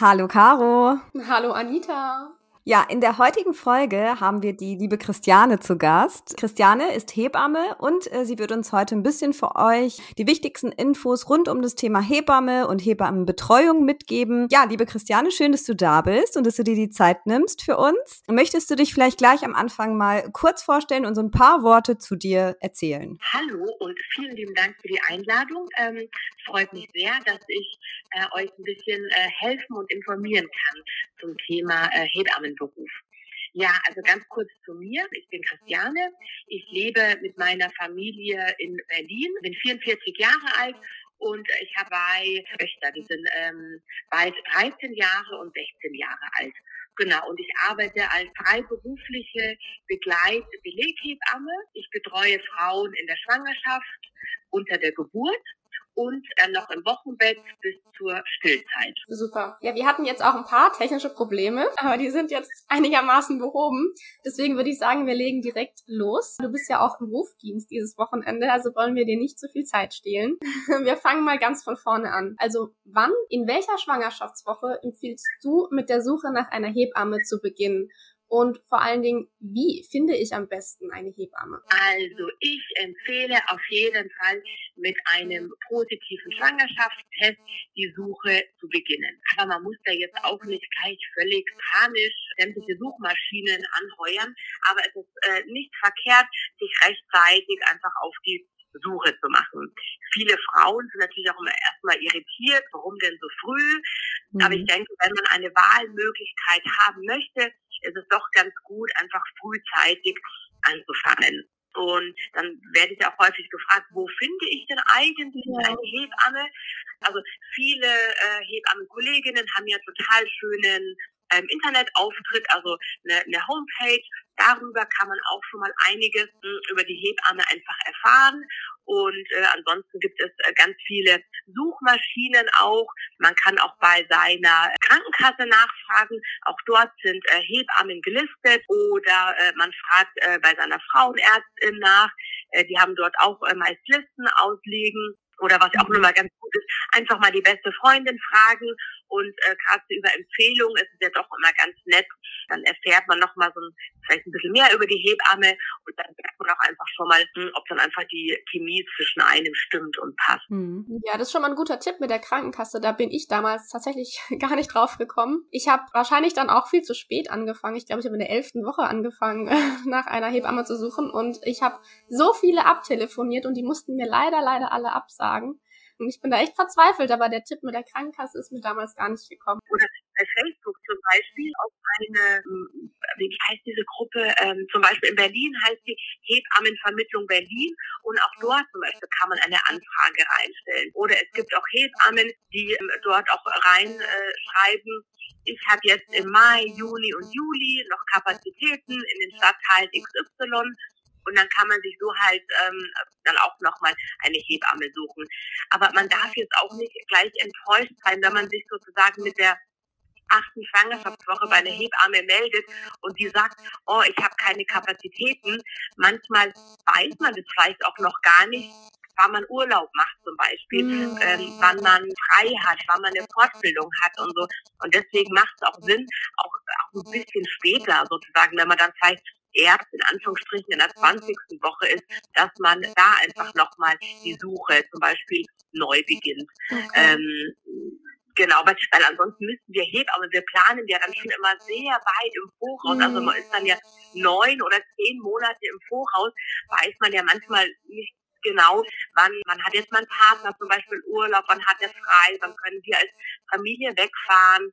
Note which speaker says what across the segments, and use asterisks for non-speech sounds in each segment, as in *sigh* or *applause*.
Speaker 1: Hallo Caro.
Speaker 2: Hallo Anita.
Speaker 1: Ja, in der heutigen Folge haben wir die liebe Christiane zu Gast. Christiane ist Hebamme und äh, sie wird uns heute ein bisschen für euch die wichtigsten Infos rund um das Thema Hebamme und Hebammenbetreuung mitgeben. Ja, liebe Christiane, schön, dass du da bist und dass du dir die Zeit nimmst für uns. Möchtest du dich vielleicht gleich am Anfang mal kurz vorstellen und so ein paar Worte zu dir erzählen?
Speaker 3: Hallo und vielen lieben Dank für die Einladung. Ähm, freut mich sehr, dass ich äh, euch ein bisschen äh, helfen und informieren kann zum Thema äh, Hebammenberuf. Ja, also ganz kurz zu mir. Ich bin Christiane. Ich lebe mit meiner Familie in Berlin, bin 44 Jahre alt und ich habe zwei Töchter, die sind ähm, bald 13 Jahre und 16 Jahre alt. Genau, und ich arbeite als freiberufliche Begleit-Beleghebamme. Ich betreue Frauen in der Schwangerschaft, unter der Geburt und dann noch im Wochenbett bis zur Stillzeit.
Speaker 2: Super. Ja, wir hatten jetzt auch ein paar technische Probleme, aber die sind jetzt einigermaßen behoben. Deswegen würde ich sagen, wir legen direkt los. Du bist ja auch im Rufdienst dieses Wochenende, also wollen wir dir nicht zu viel Zeit stehlen. *laughs* Wir fangen mal ganz von vorne an. Also wann, in welcher Schwangerschaftswoche empfiehlst du mit der Suche nach einer Hebamme zu beginnen? Und vor allen Dingen, wie finde ich am besten eine Hebamme?
Speaker 3: Also ich empfehle auf jeden Fall mit einem positiven Schwangerschaftstest die Suche zu beginnen. Aber man muss da jetzt auch nicht gleich völlig panisch sämtliche Suchmaschinen anheuern. Aber es ist äh, nicht verkehrt, sich rechtzeitig einfach auf die Suche zu machen. Viele Frauen sind natürlich auch immer erstmal irritiert, warum denn so früh. Mhm. Aber ich denke, wenn man eine Wahlmöglichkeit haben möchte, ist es doch ganz gut, einfach frühzeitig anzufangen. Und dann werde ich auch häufig gefragt, wo finde ich denn eigentlich eine Hebamme? Also viele äh, Hebammenkolleginnen haben ja total schönen ähm, Internetauftritt, also eine, eine Homepage. Darüber kann man auch schon mal einiges mh, hm, über die Hebamme einfach erfahren. Und äh, ansonsten gibt es äh, ganz viele Suchmaschinen auch. Man kann auch bei seiner Krankenkasse nachfragen. Auch dort sind äh, Hebammen gelistet. Oder äh, man fragt äh, bei seiner Frauenärztin nach. Äh, die haben dort auch äh, meist Listen ausliegen. Oder was auch nur mal ganz gut ist, einfach mal die beste Freundin fragen und äh, gerade so über Empfehlungen ist es ja doch immer ganz nett. Dann erfährt man noch mal so ein, vielleicht ein bisschen mehr über die Hebamme und dann merkt man auch einfach schon mal, hm, ob dann einfach die Chemie zwischen einem stimmt und passt.
Speaker 2: Hm. Ja, das ist schon mal ein guter Tipp mit der Krankenkasse. Da bin ich damals tatsächlich *laughs* gar nicht drauf gekommen. Ich habe wahrscheinlich dann auch viel zu spät angefangen. Ich glaube, ich habe in der elften Woche angefangen, *laughs* nach einer Hebamme zu suchen und ich habe so viele abtelefoniert und die mussten mir leider, leider alle absagen. Und ich bin da echt verzweifelt, aber der Tipp mit der Krankenkasse ist mir damals gar nicht gekommen.
Speaker 3: Oder bei Facebook zum Beispiel auf eine, hm, wie heißt diese Gruppe, ähm, zum Beispiel in Berlin heißt die Hebammenvermittlung Berlin und auch dort zum Beispiel kann man eine Anfrage reinstellen. Oder es gibt auch Hebammen, die ähm, dort auch reinschreiben, äh, ich habe jetzt im Mai, Juni und Juli noch Kapazitäten in den Stadtteilen XY und dann kann man sich so halt ähm, dann auch nochmal eine Hebamme suchen. Aber man darf jetzt auch nicht gleich enttäuscht sein, wenn man sich sozusagen mit der achten Schwangerschaftswoche bei einer Hebamme meldet und die sagt, oh, ich habe keine Kapazitäten. Manchmal weiß man das vielleicht auch noch gar nicht, wann man Urlaub macht zum Beispiel, mhm. ähm, wann man frei hat, wann man eine Fortbildung hat und so. Und deswegen macht es auch Sinn, auch, auch ein bisschen später sozusagen, wenn man dann vielleicht erst in Anführungsstrichen in der 20. Woche ist, dass man da einfach nochmal die Suche zum Beispiel neu beginnt. Okay. Ähm, Genau, weil, weil ansonsten müssten wir aber wir planen ja dann schon immer sehr weit im Voraus. Mhm. Also man ist dann ja neun oder zehn Monate im Voraus, weiß man ja manchmal nicht genau, wann man hat jetzt mal einen Partner zum Beispiel Urlaub, wann hat er frei, wann können wir als Familie wegfahren.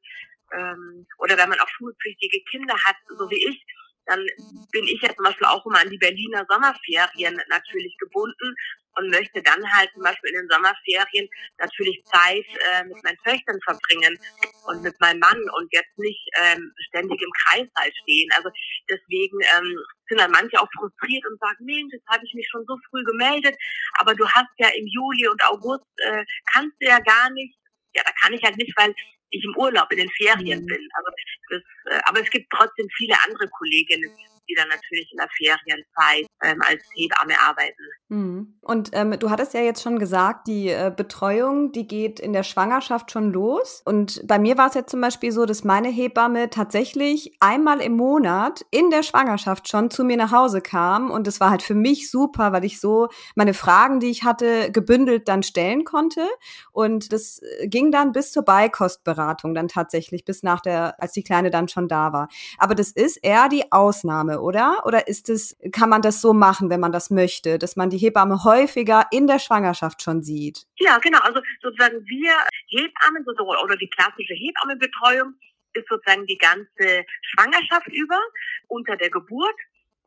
Speaker 3: Ähm, oder wenn man auch schulpflichtige Kinder hat, so wie ich, dann bin ich ja zum Beispiel auch immer an die Berliner Sommerferien natürlich gebunden und möchte dann halt zum Beispiel in den Sommerferien natürlich Zeit äh, mit meinen Töchtern verbringen und mit meinem Mann und jetzt nicht ähm, ständig im Kreis halt stehen. Also deswegen ähm, sind dann manche auch frustriert und sagen, Mensch, jetzt habe ich mich schon so früh gemeldet, aber du hast ja im Juli und August, äh, kannst du ja gar nicht. Ja, da kann ich halt nicht, weil ich im Urlaub in den Ferien mhm. bin. Also das, äh, aber es gibt trotzdem viele andere Kolleginnen, die dann natürlich in der Ferienzeit ähm, als Hebamme arbeiten.
Speaker 1: Mhm. Und ähm, du hattest ja jetzt schon gesagt, die äh, Betreuung, die geht in der Schwangerschaft schon los. Und bei mir war es jetzt zum Beispiel so, dass meine Hebamme tatsächlich einmal im Monat in der Schwangerschaft schon zu mir nach Hause kam. Und das war halt für mich super, weil ich so meine Fragen, die ich hatte, gebündelt dann stellen konnte. Und das äh, ging dann bis zur Beikostberatung dann tatsächlich, bis nach der, als die Kleine dann schon da war. Aber das ist eher die Ausnahme oder? Oder ist es, kann man das so machen, wenn man das möchte, dass man die Hebamme häufiger in der Schwangerschaft schon sieht?
Speaker 3: Ja, genau. Also sozusagen wir Hebammen oder die klassische Hebammenbetreuung ist sozusagen die ganze Schwangerschaft über, unter der Geburt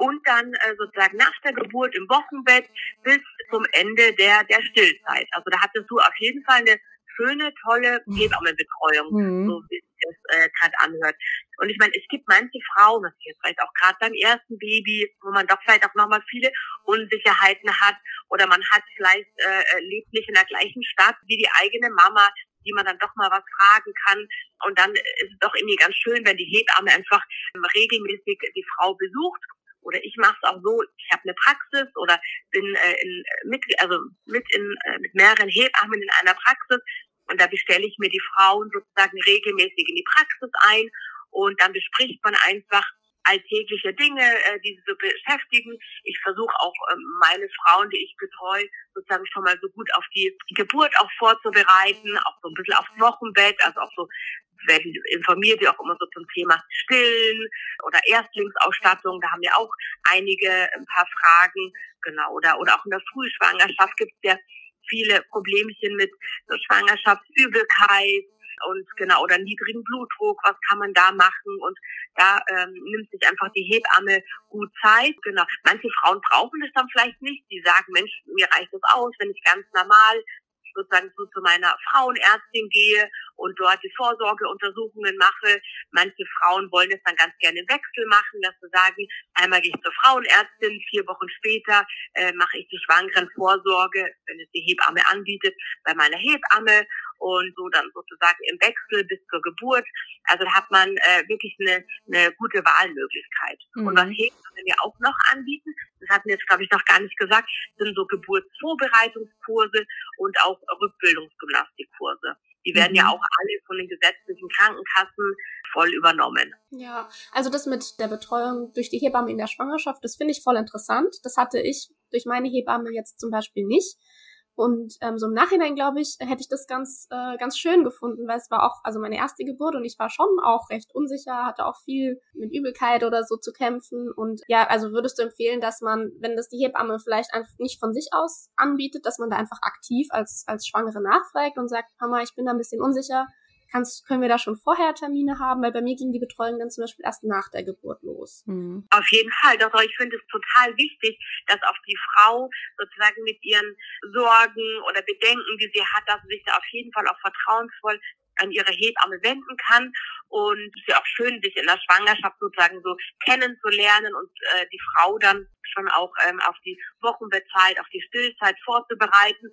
Speaker 3: und dann äh, sozusagen nach der Geburt im Wochenbett bis zum Ende der, der Stillzeit. Also da hattest du auf jeden Fall eine schöne, tolle mhm. Hebammenbetreuung, mhm. so wie es äh, gerade anhört. Und ich meine, es gibt manche Frauen, das ist jetzt vielleicht auch gerade beim ersten Baby, wo man doch vielleicht auch nochmal viele Unsicherheiten hat oder man hat vielleicht äh, äh, lebt nicht in der gleichen Stadt wie die eigene Mama, die man dann doch mal was fragen kann. Und dann ist es doch irgendwie ganz schön, wenn die Hebamme einfach regelmäßig die Frau besucht oder ich mache es auch so, ich habe eine Praxis oder bin äh, in, mit, also mit, in, äh, mit mehreren Hebammen in einer Praxis und da bestelle ich mir die Frauen sozusagen regelmäßig in die Praxis ein und dann bespricht man einfach alltägliche Dinge, äh, die sie so beschäftigen. Ich versuche auch ähm, meine Frauen, die ich betreue, sozusagen schon mal so gut auf die Geburt auch vorzubereiten, auch so ein bisschen aufs Wochenbett, also auch so werden informiert, auch immer so zum Thema Stillen oder Erstlingsausstattung. Da haben wir auch einige ein paar Fragen, genau, oder, oder auch in der Frühschwangerschaft gibt es ja viele Problemchen mit Schwangerschaftsübelkeit und genau oder niedrigen Blutdruck, was kann man da machen und da ähm, nimmt sich einfach die Hebamme gut Zeit. Genau. Manche Frauen brauchen es dann vielleicht nicht. Die sagen, Mensch, mir reicht es aus, wenn ich ganz normal sozusagen so zu meiner Frauenärztin gehe und dort die Vorsorgeuntersuchungen mache. Manche Frauen wollen es dann ganz gerne im Wechsel machen, dass sie sagen, einmal gehe ich zur Frauenärztin, vier Wochen später äh, mache ich die Schwangerenvorsorge, wenn es die Hebamme anbietet, bei meiner Hebamme und so dann sozusagen im Wechsel bis zur Geburt. Also da hat man äh, wirklich eine, eine gute Wahlmöglichkeit. Mhm. Und was Hebammen ja auch noch anbieten, das hatten wir jetzt glaube ich noch gar nicht gesagt, sind so Geburtsvorbereitungskurse und auch Rückbildungsgymnastikkurse. Die werden mhm. ja auch alle von den gesetzlichen Krankenkassen voll übernommen.
Speaker 2: Ja, also das mit der Betreuung durch die Hebamme in der Schwangerschaft, das finde ich voll interessant. Das hatte ich durch meine Hebamme jetzt zum Beispiel nicht. Und ähm, so im Nachhinein, glaube ich, hätte ich das ganz, äh, ganz schön gefunden, weil es war auch, also meine erste Geburt und ich war schon auch recht unsicher, hatte auch viel mit Übelkeit oder so zu kämpfen. Und ja, also würdest du empfehlen, dass man, wenn das die Hebamme vielleicht einfach nicht von sich aus anbietet, dass man da einfach aktiv als, als Schwangere nachfragt und sagt, Mama, ich bin da ein bisschen unsicher, Kannst, können wir da schon vorher Termine haben? Weil bei mir ging die Betreuung dann zum Beispiel erst nach der Geburt los.
Speaker 3: Mhm. Auf jeden Fall. Doch ich finde es total wichtig, dass auch die Frau sozusagen mit ihren Sorgen oder Bedenken, die sie hat, dass sie sich da auf jeden Fall auch vertrauensvoll an ihre Hebamme wenden kann. Und es ist ja auch schön, sich in der Schwangerschaft sozusagen so kennenzulernen und äh, die Frau dann schon auch ähm, auf die Wochenbettzeit, auf die Stillzeit vorzubereiten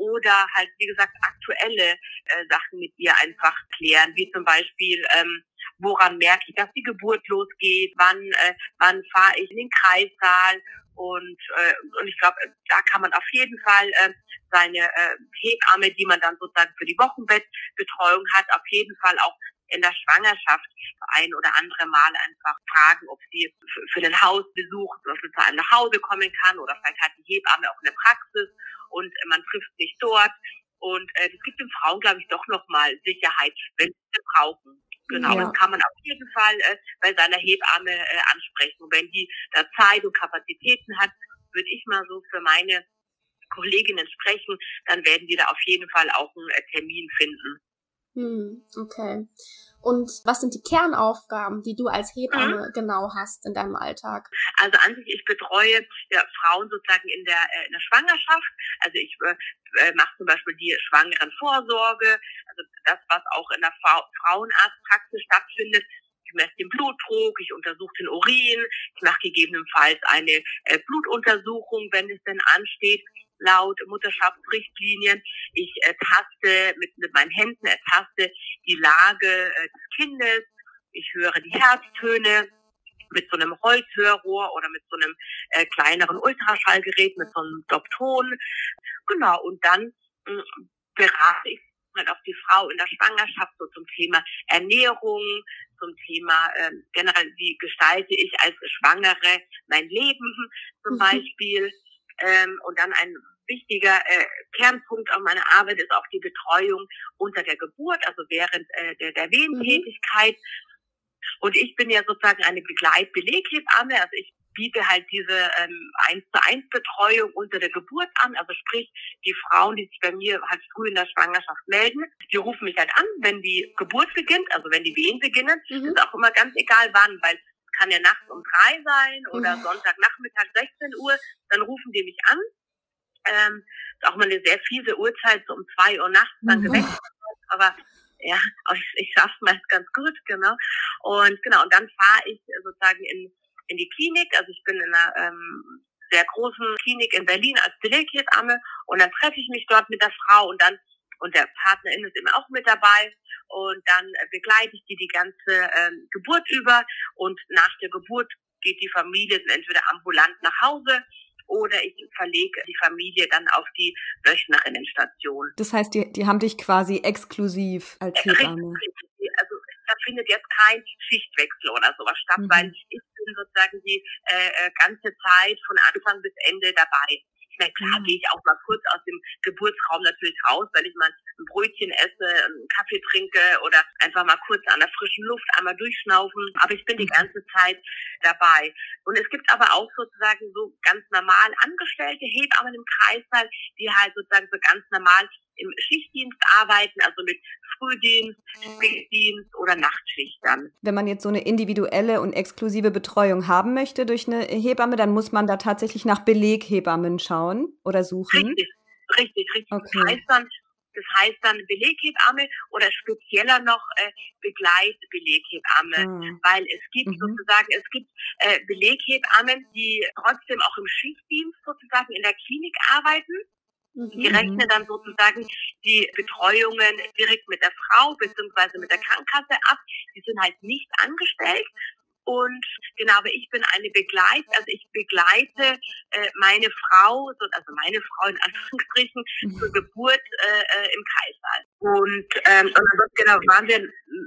Speaker 3: oder halt, wie gesagt, aktuelle äh, Sachen mit ihr einfach klären, wie zum Beispiel, ähm, woran merke ich, dass die Geburt losgeht, wann, äh, wann fahre ich in den Kreissaal und, äh, und ich glaube, da kann man auf jeden Fall äh, seine äh, Hebamme, die man dann sozusagen für die Wochenbettbetreuung hat, auf jeden Fall auch in der Schwangerschaft ein oder andere Mal einfach fragen, ob sie für den Hausbesuch zu einem nach Hause kommen kann oder vielleicht hat die Hebamme auch eine Praxis und man trifft sich dort. Und äh, das gibt den Frauen, glaube ich, doch nochmal Sicherheit, wenn sie sie brauchen. Genau, ja. das kann man auf jeden Fall äh, bei seiner Hebamme äh, ansprechen. Und wenn die da Zeit und Kapazitäten hat, würde ich mal so für meine Kolleginnen sprechen, dann werden die da auf jeden Fall auch einen äh, Termin finden.
Speaker 2: Hm, okay. Und was sind die Kernaufgaben, die du als Hebamme mhm. genau hast in deinem Alltag?
Speaker 3: Also an sich, ich betreue ja, Frauen sozusagen in der, äh, in der Schwangerschaft. Also ich äh, äh mache zum Beispiel die Schwangerenvorsorge, also das, was auch in der Fra Frauenarztpraxis stattfindet. Ich messe den Blutdruck, ich untersuche den Urin, ich mache gegebenenfalls eine äh, Blutuntersuchung, wenn es denn ansteht laut Mutterschaftsrichtlinien. Ich ertaste mit, mit meinen Händen ertaste die Lage äh, des Kindes. Ich höre die Herztöne mit so einem Holzhörrohr oder mit so einem äh, kleineren Ultraschallgerät, mit so einem Dopton. Genau, und dann äh, berate ich auch die Frau in der Schwangerschaft so zum Thema Ernährung, zum Thema äh, generell, wie gestalte ich als Schwangere mein Leben zum mhm. Ähm, und dann ein wichtiger äh, Kernpunkt auf meiner Arbeit ist auch die Betreuung unter der Geburt, also während äh, der, der Wehentätigkeit. Mhm. Und ich bin ja sozusagen eine Begleitbeleghebamme, also ich biete halt diese ähm, 1 zu 1 Betreuung unter der Geburt an. Also sprich, die Frauen, die sich bei mir halt früh in der Schwangerschaft melden, die rufen mich halt an, wenn die Geburt beginnt, also wenn die Wehen beginnen. Mhm. ist auch immer ganz egal wann, weil kann ja nachts um drei sein oder mhm. Sonntagnachmittag 16 Uhr. Dann rufen die mich an ähm, ist auch mal eine sehr fiese Uhrzeit, so um zwei Uhr nachts dann mhm. geweckt. Aber ja, *laughs* ich, ich schaffe meist ganz gut, genau. Und genau, und dann fahre ich sozusagen in, in die Klinik. Also ich bin in einer ähm, sehr großen Klinik in Berlin als Beleghebamme und dann treffe ich mich dort mit der Frau und dann und der Partnerin ist immer auch mit dabei und dann begleite ich die die ganze ähm, Geburt über und nach der Geburt geht die Familie entweder ambulant nach Hause oder ich verlege die Familie dann auf die Wöchnerinnenstation.
Speaker 1: Das heißt, die, die haben dich quasi exklusiv als Hebamme.
Speaker 3: Richtig, also da findet jetzt kein Schichtwechsel oder sowas statt, mhm. weil ich bin sozusagen die äh, äh ganze Zeit von Anfang bis Ende dabei. Na klar, mhm. gehe ich auch mal kurz aus dem Geburtsraum natürlich raus, wenn ich mal ein Brötchen esse, einen Kaffee trinke oder einfach mal kurz an der frischen Luft einmal durchschnaufen. Aber ich bin die ganze Zeit dabei. Und es gibt aber auch sozusagen so ganz normal angestellte Hebammen im Kreißsaal, die halt sozusagen so ganz normal im Schichtdienst arbeiten, also mit Frühdienst, Spätdienst oder Nachtschicht dann.
Speaker 1: Wenn man jetzt so eine individuelle und exklusive Betreuung haben möchte durch eine Hebamme, dann muss man da tatsächlich nach Beleghebammen schauen oder suchen.
Speaker 3: Richtig, richtig, richtig. Okay. Das heißt dann, das heißt dann Beleghebamme oder spezieller noch äh, Begleitbeleghebamme, mhm. weil es gibt mhm. sozusagen, es gibt äh, Beleghebammen, die trotzdem auch im Schichtdienst sozusagen in der Klinik arbeiten die mhm. rechnen dann sozusagen die Betreuungen direkt mit der Frau beziehungsweise mit der Krankenkasse ab. Die sind halt nicht angestellt. Und genau, aber ich bin eine Begleit, also ich begleite äh, meine Frau, also meine Frau in Anführungsstrichen, mhm. zur Geburt äh, äh, im Kaisersaal. Und, ähm, und dann genau waren wir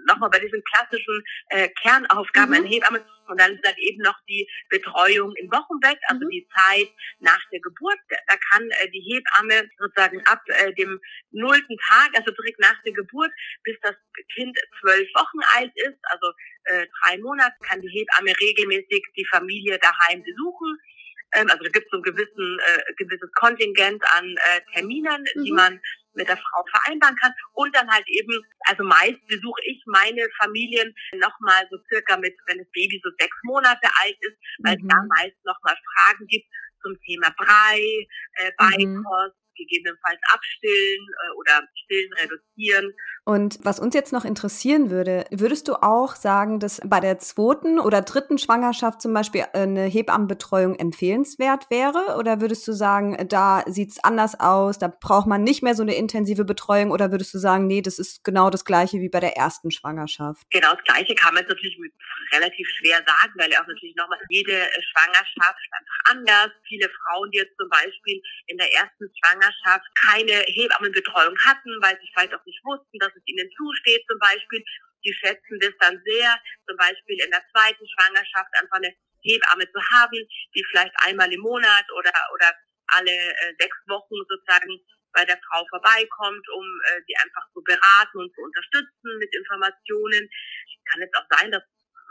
Speaker 3: nochmal bei diesen klassischen äh, Kernaufgaben mhm. an Hebamme und dann ist dann eben noch die Betreuung im Wochenbett, also mhm. die Zeit nach der Geburt. Da kann äh, die Hebamme sozusagen ab äh, dem nullten Tag, also direkt nach der Geburt, bis das Kind zwölf Wochen alt ist, also äh, drei Monate, kann die Hebamme regelmäßig die Familie daheim besuchen. Ähm, also da gibt es so ein gewissen, äh, gewisses Kontingent an äh, Terminen, mhm. die man mit der Frau vereinbaren kann. Und dann halt eben, also meist besuche ich meine Familien nochmal so circa mit, wenn das Baby so sechs Monate alt ist, weil mhm. es da meist nochmal Fragen gibt zum Thema Brei, äh, mhm. Beikost, mhm. gegebenenfalls abstillen äh, oder stillen reduzieren.
Speaker 1: Und was uns jetzt noch interessieren würde, würdest du auch sagen, dass bei der zweiten oder dritten Schwangerschaft zum Beispiel eine Hebammenbetreuung empfehlenswert wäre? Oder würdest du sagen, da sieht es anders aus, da braucht man nicht mehr so eine intensive Betreuung? Oder würdest du sagen, nee, das ist genau das gleiche wie bei der ersten Schwangerschaft?
Speaker 3: Genau das gleiche kann man jetzt natürlich relativ schwer sagen, weil auch natürlich nochmal jede Schwangerschaft einfach anders. Viele Frauen, die jetzt zum Beispiel in der ersten Schwangerschaft keine Hebammenbetreuung hatten, weil sie vielleicht auch nicht wussten, dass dass es ihnen zusteht zum Beispiel. Die schätzen das dann sehr, zum Beispiel in der zweiten Schwangerschaft einfach eine Hebamme zu haben, die vielleicht einmal im Monat oder, oder alle äh, sechs Wochen sozusagen bei der Frau vorbeikommt, um äh, sie einfach zu beraten und zu unterstützen mit Informationen. Kann jetzt auch sein, dass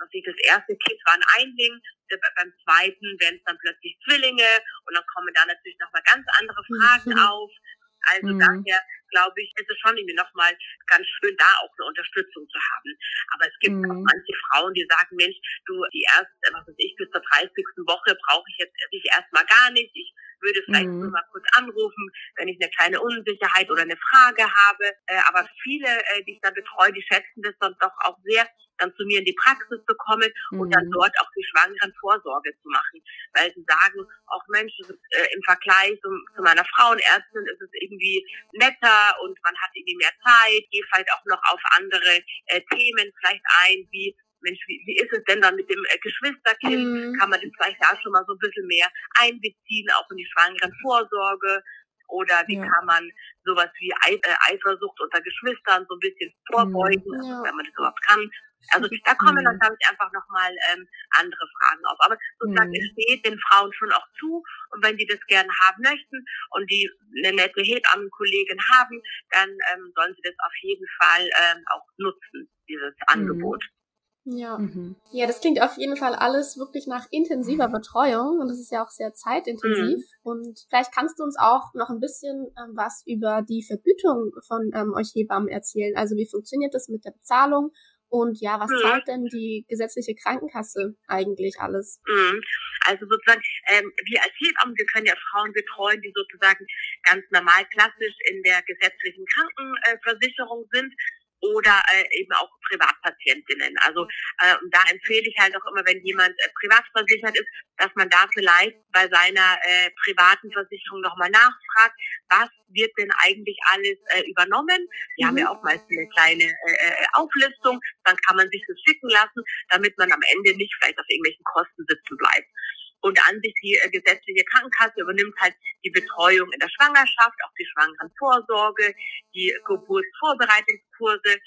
Speaker 3: dass das erste Kind war ein Einling, beim zweiten werden es dann plötzlich Zwillinge und dann kommen da natürlich nochmal ganz andere Fragen mhm. auf Also mhm. daher glaube ich, ist es schon irgendwie nochmal ganz schön, da auch eine Unterstützung zu haben. Aber es gibt mhm. auch manche Frauen, die sagen, Mensch, du, die erste, was weiß ich, bis zur 30. Woche brauche ich jetzt ich erstmal gar nicht. Ich würde vielleicht mhm. nur mal kurz anrufen, wenn ich eine kleine Unsicherheit oder eine Frage habe. Äh, aber viele, äh, die ich da betreue, die schätzen das dann doch auch sehr, dann zu mir in die Praxis zu kommen mhm. und dann mhm. dort auch die schwangeren Vorsorge zu machen. Weil sie sagen, auch Mensch, ist, äh, im Vergleich zu, zu, meiner Frauenärztin ist es irgendwie netter und man hat irgendwie mehr Zeit, gehe vielleicht auch noch auf andere äh, Themen vielleicht ein, wie Mensch, wie, wie ist es denn dann mit dem äh, Geschwisterkind? Mhm. Kann man das vielleicht auch schon mal so ein bisschen mehr einbeziehen, auch in die schwangeren Vorsorge? Oder wie ja. kann man sowas wie äh, Eifersucht unter Geschwistern so ein bisschen vorbeugen, mhm. ja. wenn man das überhaupt kann? Also da kommen dann, glaube ich, einfach nochmal ähm, andere Fragen auf. Aber sozusagen, mhm. es steht den Frauen schon auch zu. Und wenn die das gerne haben möchten und die eine nette Hebammenkollegin haben, dann ähm, sollen sie das auf jeden Fall ähm, auch nutzen, dieses mhm. Angebot.
Speaker 2: Ja. Mhm. Ja, das klingt auf jeden Fall alles wirklich nach intensiver Betreuung und das ist ja auch sehr zeitintensiv. Mhm. Und vielleicht kannst du uns auch noch ein bisschen ähm, was über die Vergütung von ähm, euch Hebammen erzählen. Also wie funktioniert das mit der Bezahlung? Und ja, was mhm. zahlt denn die gesetzliche Krankenkasse eigentlich alles?
Speaker 3: Mhm. Also sozusagen, ähm, wir als Hebammen, wir können ja Frauen betreuen, die sozusagen ganz normal klassisch in der gesetzlichen Krankenversicherung sind oder äh, eben auch Privatpatientinnen. Also äh, und da empfehle ich halt auch immer, wenn jemand äh, privat versichert ist, dass man da vielleicht bei seiner äh, privaten Versicherung nochmal nachfragt, was wird denn eigentlich alles äh, übernommen. Die mhm. haben ja auch meist eine kleine äh, äh, Auflistung, dann kann man sich das schicken lassen, damit man am Ende nicht vielleicht auf irgendwelchen Kosten sitzen bleibt. Und an sich die äh, gesetzliche Krankenkasse übernimmt halt die Betreuung in der Schwangerschaft, auch die Schwangerenvorsorge, die Geburtsvorbereitungskurse,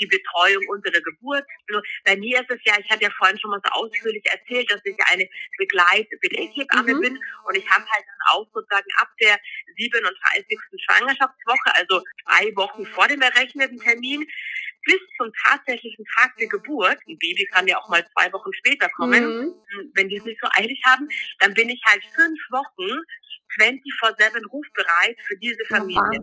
Speaker 3: die Betreuung unter der Geburt. Also bei mir ist es ja, ich hatte ja vorhin schon mal so ausführlich erzählt, dass ich eine Begleitbeleghebamme mhm. bin und ich habe halt dann auch sozusagen ab der 37. Schwangerschaftswoche, also drei Wochen vor dem errechneten Termin, bis zum tatsächlichen Tag der Geburt, ein Baby kann ja auch mal zwei Wochen später kommen, mhm. wenn die es nicht so eilig haben, dann bin ich halt fünf Wochen 24-7 rufbereit für diese Familie.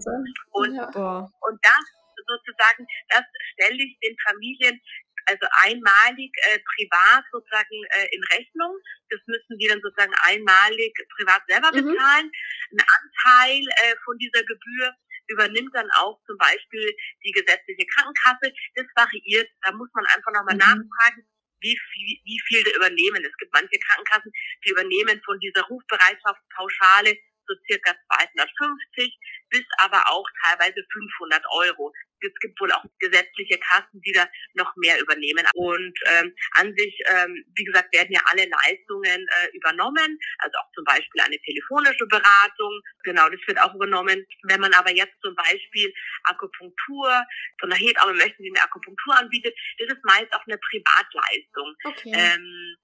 Speaker 3: und, ja. und das sozusagen, das stelle ich den Familien also einmalig äh, privat sozusagen äh, in Rechnung. Das müssen die dann sozusagen einmalig privat selber mhm. bezahlen. Mhm. Ein Anteil äh, von dieser Gebühr übernimmt dann auch zum Beispiel die gesetzliche Krankenkasse. Das variiert. Da muss man einfach nochmal mhm. nachfragen, wie viel, wie viel da übernehmen. Es gibt manche Krankenkassen, die übernehmen von dieser Rufbereitschaftspauschale so circa 250 bis aber auch teilweise 500 Euro es gibt wohl auch gesetzliche Kassen, die da noch mehr übernehmen. Und ähm, an sich, ähm, wie gesagt, werden ja alle Leistungen äh, übernommen, also auch zum Beispiel eine telefonische Beratung, genau, das wird auch übernommen. Wenn man aber jetzt zum Beispiel Akupunktur, von einer Hebamme möchte, die eine Akupunktur anbietet, das ist meist auch eine Privatleistung. Okay. Ähm,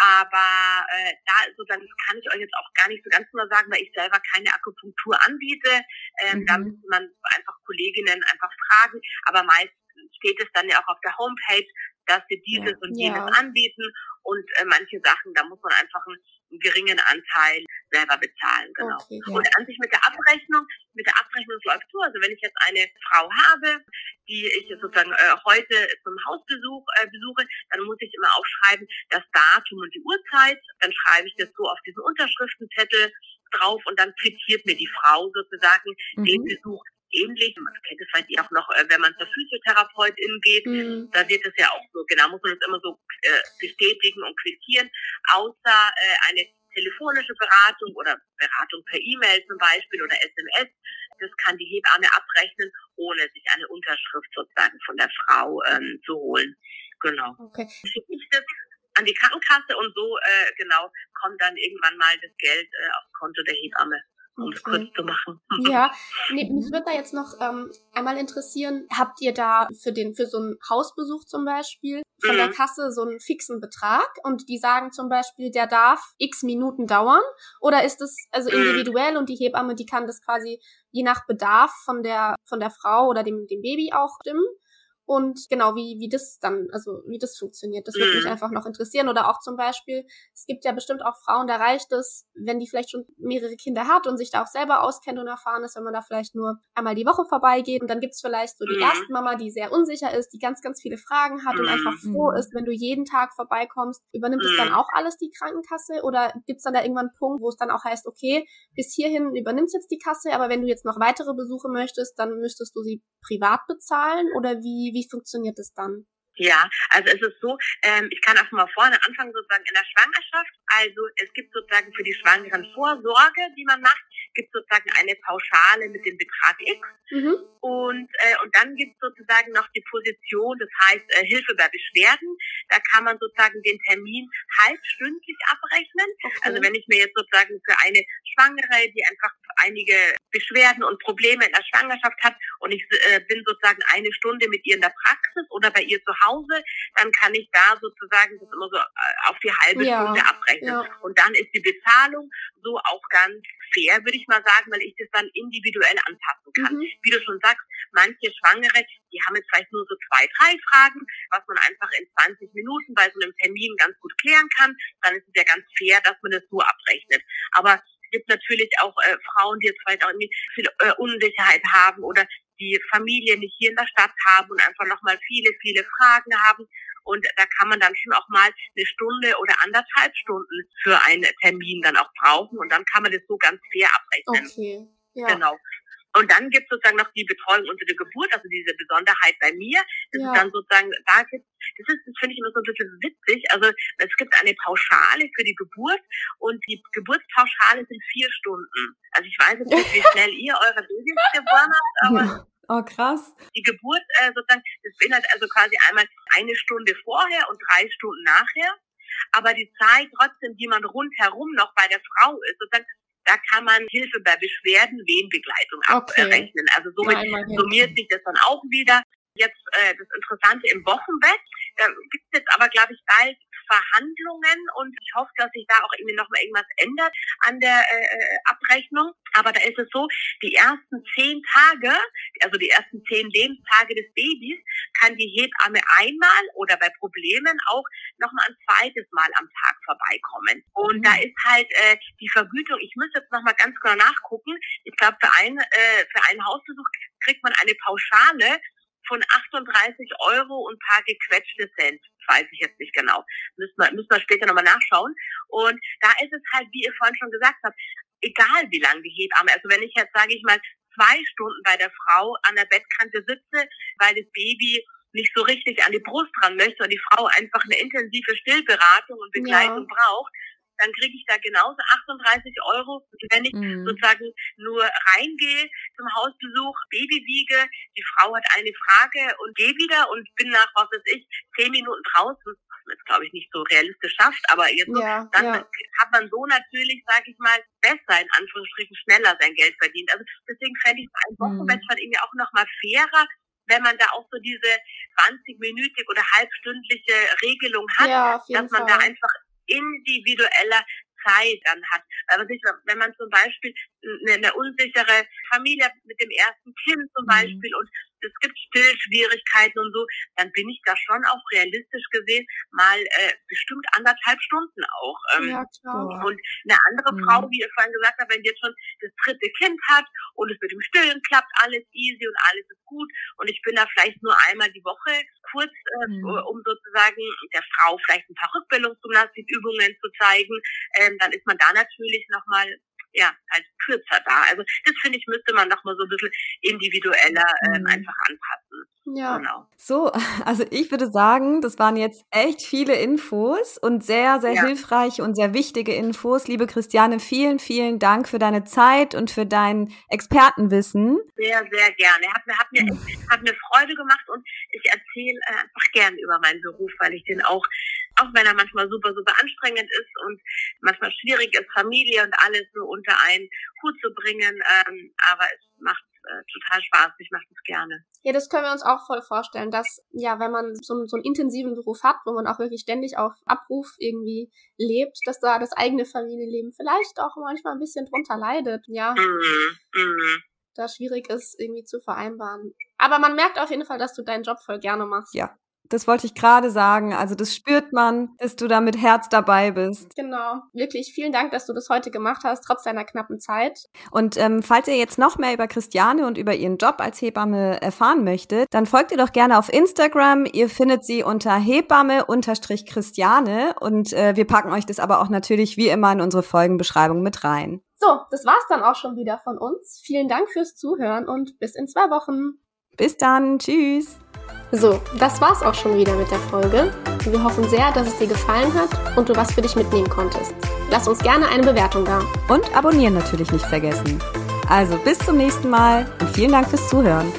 Speaker 3: aber äh, da so dann kann ich euch jetzt auch gar nicht so ganz genau sagen, weil ich selber keine Akupunktur anbiete. Ähm, mhm. Da müsste man einfach Kolleginnen einfach fragen. Aber meist steht es dann ja auch auf der Homepage, dass wir dieses ja. und jenes ja. anbieten und äh, manche Sachen, da muss man einfach einen, einen geringen Anteil selber bezahlen, genau. Okay, ja. Und an sich mit der Abrechnung, mit der Abrechnung läuft so, also wenn ich jetzt eine Frau habe, die ich sozusagen äh, heute zum Hausbesuch äh, besuche, dann muss ich immer aufschreiben, das Datum und die Uhrzeit, dann schreibe ich das so auf diesen Unterschriftenzettel drauf und dann quittiert mir die Frau sozusagen mhm. den Besuch ähnlich. Man kennt es vielleicht auch noch, äh, wenn man zur Physiotherapeutin geht, mhm. da wird es ja auch so, genau, muss man es immer so äh, bestätigen und quittieren, außer äh, eine telefonische Beratung oder Beratung per E-Mail zum Beispiel oder SMS. Das kann die Hebamme abrechnen, ohne sich eine Unterschrift sozusagen von der Frau ähm, zu holen. Genau. Okay. Schicke ich das an die Krankenkasse und so äh, genau kommt dann irgendwann mal das Geld äh, aufs Konto der Hebamme um es kurz zu machen.
Speaker 2: Ja, *laughs* nee, mich würde da jetzt noch ähm, einmal interessieren, habt ihr da für den für so einen Hausbesuch zum Beispiel von mhm. der Kasse so einen fixen Betrag und die sagen zum Beispiel, der darf x Minuten dauern oder ist es also mhm. individuell und die Hebamme, die kann das quasi je nach Bedarf von der von der Frau oder dem dem Baby auch stimmen? Und genau, wie, wie das dann, also wie das funktioniert. Das würde mich
Speaker 3: Mhm.
Speaker 2: einfach noch interessieren. Oder auch zum Beispiel, es gibt ja bestimmt auch Frauen, da reicht es, wenn die vielleicht schon mehrere Kinder hat und sich da auch selber auskennt und erfahren ist, wenn man da vielleicht nur einmal die Woche vorbeigeht. Und dann gibt's vielleicht so die
Speaker 3: Mhm.
Speaker 2: erste Mama, die sehr unsicher ist, die ganz, ganz viele Fragen hat und
Speaker 3: Mhm.
Speaker 2: einfach froh
Speaker 1: Mhm.
Speaker 2: ist, wenn du jeden Tag vorbeikommst. Übernimmt es
Speaker 3: Mhm.
Speaker 2: dann auch alles die Krankenkasse? Oder gibt's dann da irgendwann einen Punkt, wo es dann auch heißt, okay, bis hierhin übernimmst jetzt die Kasse, aber wenn du jetzt noch weitere Besuche möchtest, dann müsstest du sie privat bezahlen? Oder wie, wie funktioniert das dann?
Speaker 3: Ja, also es ist so, ähm, ich kann auch mal vorne anfangen, sozusagen in der Schwangerschaft. Also es gibt sozusagen für die Schwangeren Vorsorge, die man macht, gibt sozusagen eine Pauschale mit dem Betrag X.
Speaker 2: Mhm.
Speaker 3: Und, äh, und dann gibt es sozusagen noch die Position, das heißt äh, Hilfe bei Beschwerden. Da kann man sozusagen den Termin halbstündlich abrechnen.
Speaker 2: Okay.
Speaker 3: Also wenn ich mir jetzt sozusagen für eine Schwangere, die einfach einige Beschwerden und Probleme in der Schwangerschaft hat und ich äh, bin sozusagen eine Stunde mit ihr in der Praxis oder bei ihr zu Hause, dann kann ich da sozusagen das immer so äh, auf die halbe
Speaker 2: Ja,
Speaker 3: Stunde abrechnen.
Speaker 2: ja.
Speaker 3: Und dann ist die Bezahlung so auch ganz fair, würde ich mal sagen, weil ich das dann individuell anpassen kann.
Speaker 2: Mhm.
Speaker 3: Wie du schon sagst, manche Schwangere, die haben jetzt vielleicht nur so zwei, drei Fragen, was man einfach in 20 Minuten bei so einem Termin ganz gut klären kann. Dann ist es ja ganz fair, dass man das so abrechnet. Aber es gibt natürlich auch äh, Frauen, die jetzt vielleicht auch irgendwie viel äh, Unsicherheit haben oder die Familie nicht hier in der Stadt haben und einfach nochmal viele, viele Fragen haben. Und da kann man dann schon auch mal eine Stunde oder anderthalb Stunden für einen Termin dann auch brauchen. Und dann kann man das so ganz fair abrechnen.
Speaker 2: Okay. Ja.
Speaker 3: Genau. Und dann gibt es sozusagen noch die Betreuung unter der Geburt, also diese Besonderheit bei mir. Das
Speaker 2: Ja.
Speaker 3: ist dann sozusagen, da gibt das ist, das finde ich immer so ein bisschen witzig. Also es gibt eine Pauschale für die Geburt und die Geburtspauschale sind vier Stunden. Also ich weiß jetzt nicht, wie *laughs* schnell ihr eure Babys geboren habt, aber *laughs*
Speaker 1: Oh, krass.
Speaker 3: die Geburt äh, sozusagen, das beinhaltet also quasi einmal eine Stunde vorher und drei Stunden nachher. Aber die Zeit trotzdem, die man rundherum noch bei der Frau ist, sozusagen, da kann man Hilfe bei Beschwerden, Wehenbegleitung
Speaker 2: Okay.
Speaker 3: abrechnen. Also somit
Speaker 2: Ja,
Speaker 3: summiert sich das dann auch wieder. Jetzt äh, das Interessante im Wochenbett, da gibt es jetzt aber, glaube ich, bald Verhandlungen und ich hoffe, dass sich da auch irgendwie nochmal irgendwas ändert an der äh, äh, Abrechnung. Aber da ist es so, die ersten zehn Tage, also die ersten zehn Lebenstage des Babys, kann die Hebamme einmal oder bei Problemen auch nochmal ein zweites Mal am Tag vorbeikommen. Und
Speaker 1: Mhm.
Speaker 3: da ist halt äh, die Vergütung, ich müsste jetzt nochmal ganz genau nachgucken, ich glaube, für, ein, äh, für einen Hausbesuch kriegt man eine Pauschale von 38 Euro und ein paar gequetschte Cent. Weiß ich jetzt nicht genau. Müssen wir, müssen wir später nochmal nachschauen. Und da ist es halt, wie ihr vorhin schon gesagt habt, egal wie lange die Hebamme, also wenn ich jetzt, sage ich mal, zwei Stunden bei der Frau an der Bettkante sitze, weil das Baby nicht so richtig an die Brust ran möchte und die Frau einfach eine intensive Stillberatung und Begleitung braucht, dann kriege ich da genauso 38 Euro, wenn ich
Speaker 1: Mhm.
Speaker 3: sozusagen nur reingehe zum Hausbesuch, Baby wiege, die Frau hat eine Frage und gehe wieder und bin nach, was weiß ich, zehn Minuten draußen, man jetzt glaube ich nicht so realistisch schafft, aber jetzt so,
Speaker 2: Ja,
Speaker 3: dann
Speaker 2: ja.
Speaker 3: hat man so natürlich, sage ich mal, besser in Anführungsstrichen schneller sein Geld verdient. Also deswegen fände ich ein
Speaker 1: Mhm.
Speaker 3: Wochenbett schon irgendwie auch nochmal fairer, wenn man da auch so diese 20-minütig oder halbstündliche Regelung hat,
Speaker 2: ja,
Speaker 3: dass man
Speaker 2: Fall.
Speaker 3: da einfach individueller Zeit dann hat. Also wenn man zum Beispiel eine, eine unsichere Familie mit dem ersten Kind zum
Speaker 1: Mhm.
Speaker 3: Beispiel und es gibt Stillschwierigkeiten und so, dann bin ich da schon auch realistisch gesehen mal äh, bestimmt anderthalb Stunden auch. Ähm,
Speaker 2: ja, klar.
Speaker 3: Und eine andere
Speaker 1: Mhm.
Speaker 3: Frau, wie ihr vorhin gesagt habt, wenn die jetzt schon das dritte Kind hat und es mit dem Stillen klappt, alles easy und alles ist gut und ich bin da vielleicht nur einmal die Woche kurz, äh,
Speaker 1: Mhm.
Speaker 3: um sozusagen der Frau vielleicht ein paar Rückbildungsgymnastikübungen zu zeigen, ähm, dann ist man da natürlich nochmal ja, halt kürzer da. Also das finde ich, müsste man nochmal so ein bisschen individueller ähm,
Speaker 1: Mhm.
Speaker 3: einfach anpassen.
Speaker 2: Ja.
Speaker 3: Genau.
Speaker 1: So, *laughs* also ich würde sagen, das waren jetzt echt viele Infos und sehr, sehr
Speaker 3: Ja.
Speaker 1: hilfreiche und sehr wichtige Infos. Liebe Christiane, vielen, vielen Dank für deine Zeit und für dein Expertenwissen.
Speaker 3: Sehr, sehr gerne. Hat mir, hat mir, *laughs* hat mir Freude gemacht und ich erzähle äh, einfach gern über meinen Beruf, weil ich den auch, auch wenn er manchmal super, super anstrengend ist und manchmal schwierig ist, Familie und alles so unter einen Hut zu bringen, ähm, aber es macht äh, total Spaß. Ich mache das gerne.
Speaker 2: Ja, das können wir uns auch voll vorstellen, dass, ja, wenn man so, einen- so einen intensiven Beruf hat, wo man auch wirklich ständig auf Abruf irgendwie lebt, dass da das eigene Familienleben vielleicht auch manchmal ein bisschen drunter leidet. Ja,
Speaker 3: Mhm. Mhm.
Speaker 2: da schwierig ist, irgendwie zu vereinbaren. Aber man merkt auf jeden Fall, dass du deinen Job voll gerne machst.
Speaker 1: Ja, das wollte ich gerade sagen. Also das spürt man, dass du da mit Herz dabei bist.
Speaker 2: Genau. Wirklich vielen Dank, dass du das heute gemacht hast, trotz deiner knappen Zeit.
Speaker 1: Und ähm, falls ihr jetzt noch mehr über Christiane und über ihren Job als Hebamme erfahren möchtet, dann folgt ihr doch gerne auf Instagram. Ihr findet sie unter Hebamme-Christiane und äh, wir packen euch das aber auch natürlich wie immer in unsere Folgenbeschreibung mit rein.
Speaker 2: So, das war's dann auch schon wieder von uns. Vielen Dank fürs Zuhören und bis in zwei Wochen.
Speaker 1: Bis dann. Tschüss.
Speaker 2: So, das war's auch schon wieder mit der Folge. Wir hoffen sehr, dass es dir gefallen hat und du was für dich mitnehmen konntest. Lass uns gerne eine Bewertung da.
Speaker 1: Und abonnieren natürlich nicht vergessen. Also bis zum nächsten Mal und vielen Dank fürs Zuhören.